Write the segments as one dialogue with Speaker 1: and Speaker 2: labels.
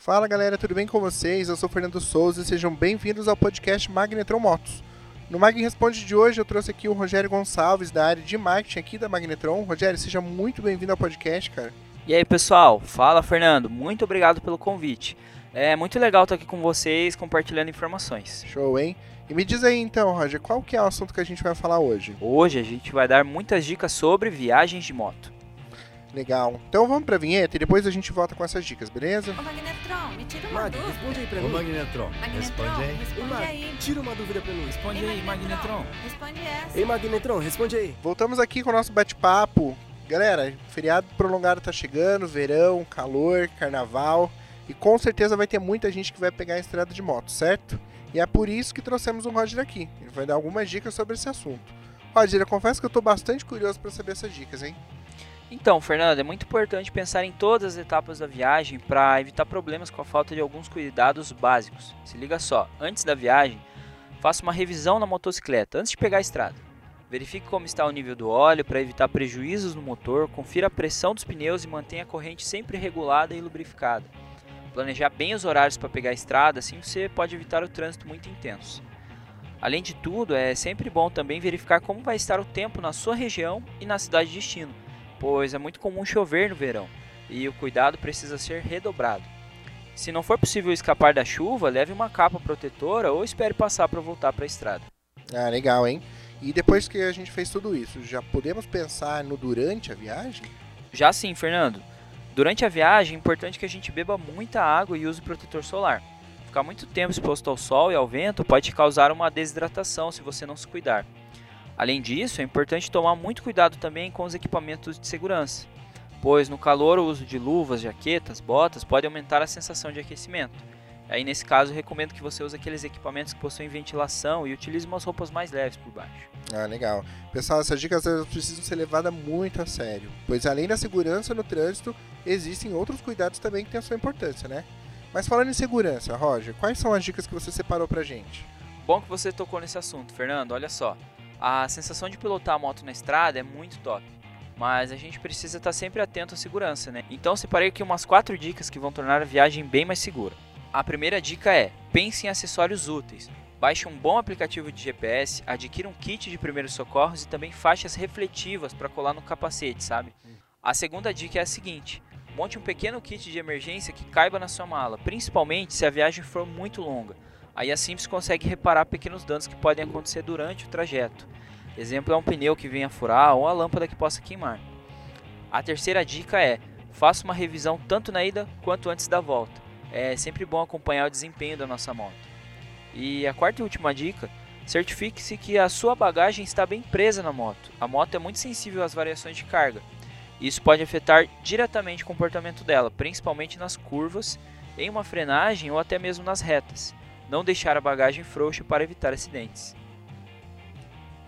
Speaker 1: Fala galera, tudo bem com vocês? Eu sou Fernando Souza e sejam bem-vindos ao podcast Magnetron Motos. No Mag Responde de hoje eu trouxe aqui o Rogério Gonçalves da área de marketing aqui da Magnetron. Rogério, seja muito bem-vindo ao podcast, cara.
Speaker 2: E aí pessoal, fala Fernando, muito obrigado pelo convite. É muito legal estar aqui com vocês compartilhando informações.
Speaker 1: Show, hein? E me diz aí então, Roger, qual que é o assunto que a gente vai falar hoje?
Speaker 2: Hoje a gente vai dar muitas dicas sobre viagens de moto.
Speaker 1: Legal. Então vamos pra vinheta e depois a gente volta com essas dicas, beleza?
Speaker 3: Ô Magnetron, me tira uma
Speaker 4: Mag,
Speaker 3: dúvida.
Speaker 4: responde aí pra
Speaker 5: Ô
Speaker 4: mim.
Speaker 5: Magnetron,
Speaker 3: Magnetron,
Speaker 5: responde aí.
Speaker 4: Ei,
Speaker 3: responde
Speaker 4: Mag,
Speaker 3: aí.
Speaker 4: tira uma dúvida pra mim.
Speaker 5: Responde
Speaker 3: Ei,
Speaker 5: aí, Magnetron.
Speaker 3: Responde essa.
Speaker 4: Ei, Magnetron, responde aí.
Speaker 1: Voltamos aqui com o nosso bate-papo. Galera, feriado prolongado tá chegando, verão, calor, carnaval. E com certeza vai ter muita gente que vai pegar a estrada de moto, certo? E é por isso que trouxemos o Roger aqui. Ele vai dar algumas dicas sobre esse assunto. Roger, eu confesso que eu tô bastante curioso para saber essas dicas, hein?
Speaker 2: Então, Fernando, é muito importante pensar em todas as etapas da viagem para evitar problemas com a falta de alguns cuidados básicos. Se liga só, antes da viagem, faça uma revisão na motocicleta antes de pegar a estrada. Verifique como está o nível do óleo para evitar prejuízos no motor, confira a pressão dos pneus e mantenha a corrente sempre regulada e lubrificada. Planejar bem os horários para pegar a estrada, assim você pode evitar o trânsito muito intenso. Além de tudo, é sempre bom também verificar como vai estar o tempo na sua região e na cidade de destino pois é muito comum chover no verão e o cuidado precisa ser redobrado. Se não for possível escapar da chuva, leve uma capa protetora ou espere passar para voltar para a estrada.
Speaker 1: Ah, legal, hein? E depois que a gente fez tudo isso, já podemos pensar no durante a viagem?
Speaker 2: Já sim, Fernando. Durante a viagem é importante que a gente beba muita água e use protetor solar. Ficar muito tempo exposto ao sol e ao vento pode causar uma desidratação se você não se cuidar. Além disso, é importante tomar muito cuidado também com os equipamentos de segurança, pois no calor o uso de luvas, jaquetas, botas pode aumentar a sensação de aquecimento. Aí nesse caso, eu recomendo que você use aqueles equipamentos que possuem ventilação e utilize umas roupas mais leves por baixo.
Speaker 1: Ah, legal. Pessoal, essas dicas precisam ser levadas muito a sério, pois além da segurança no trânsito, existem outros cuidados também que têm a sua importância, né? Mas falando em segurança, Roger, quais são as dicas que você separou pra gente?
Speaker 2: Bom que você tocou nesse assunto, Fernando. Olha só, a sensação de pilotar a moto na estrada é muito top, mas a gente precisa estar sempre atento à segurança, né? Então separei aqui umas quatro dicas que vão tornar a viagem bem mais segura. A primeira dica é: pense em acessórios úteis. Baixe um bom aplicativo de GPS, adquira um kit de primeiros socorros e também faixas refletivas para colar no capacete, sabe? A segunda dica é a seguinte: monte um pequeno kit de emergência que caiba na sua mala, principalmente se a viagem for muito longa. Aí assim você consegue reparar pequenos danos que podem acontecer durante o trajeto. Exemplo é um pneu que venha furar ou a lâmpada que possa queimar. A terceira dica é: faça uma revisão tanto na ida quanto antes da volta. É sempre bom acompanhar o desempenho da nossa moto. E a quarta e última dica: certifique-se que a sua bagagem está bem presa na moto. A moto é muito sensível às variações de carga. Isso pode afetar diretamente o comportamento dela, principalmente nas curvas, em uma frenagem ou até mesmo nas retas não deixar a bagagem frouxa para evitar acidentes.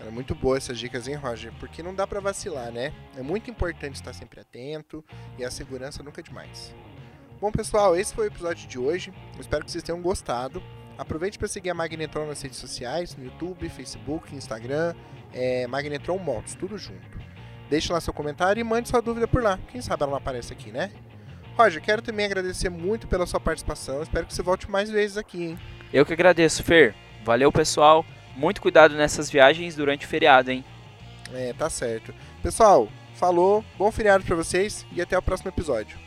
Speaker 1: Era muito boa essas dicas, hein, Roger? Porque não dá pra vacilar, né? É muito importante estar sempre atento e a segurança nunca é demais. Bom, pessoal, esse foi o episódio de hoje. Espero que vocês tenham gostado. Aproveite para seguir a Magnetron nas redes sociais, no YouTube, Facebook, Instagram, é Magnetron Motos, tudo junto. Deixe lá seu comentário e mande sua dúvida por lá. Quem sabe ela não aparece aqui, né? Roger, quero também agradecer muito pela sua participação. Espero que você volte mais vezes aqui, hein?
Speaker 2: Eu que agradeço, Fer. Valeu, pessoal. Muito cuidado nessas viagens durante o feriado, hein?
Speaker 1: É, tá certo. Pessoal, falou, bom feriado pra vocês e até o próximo episódio.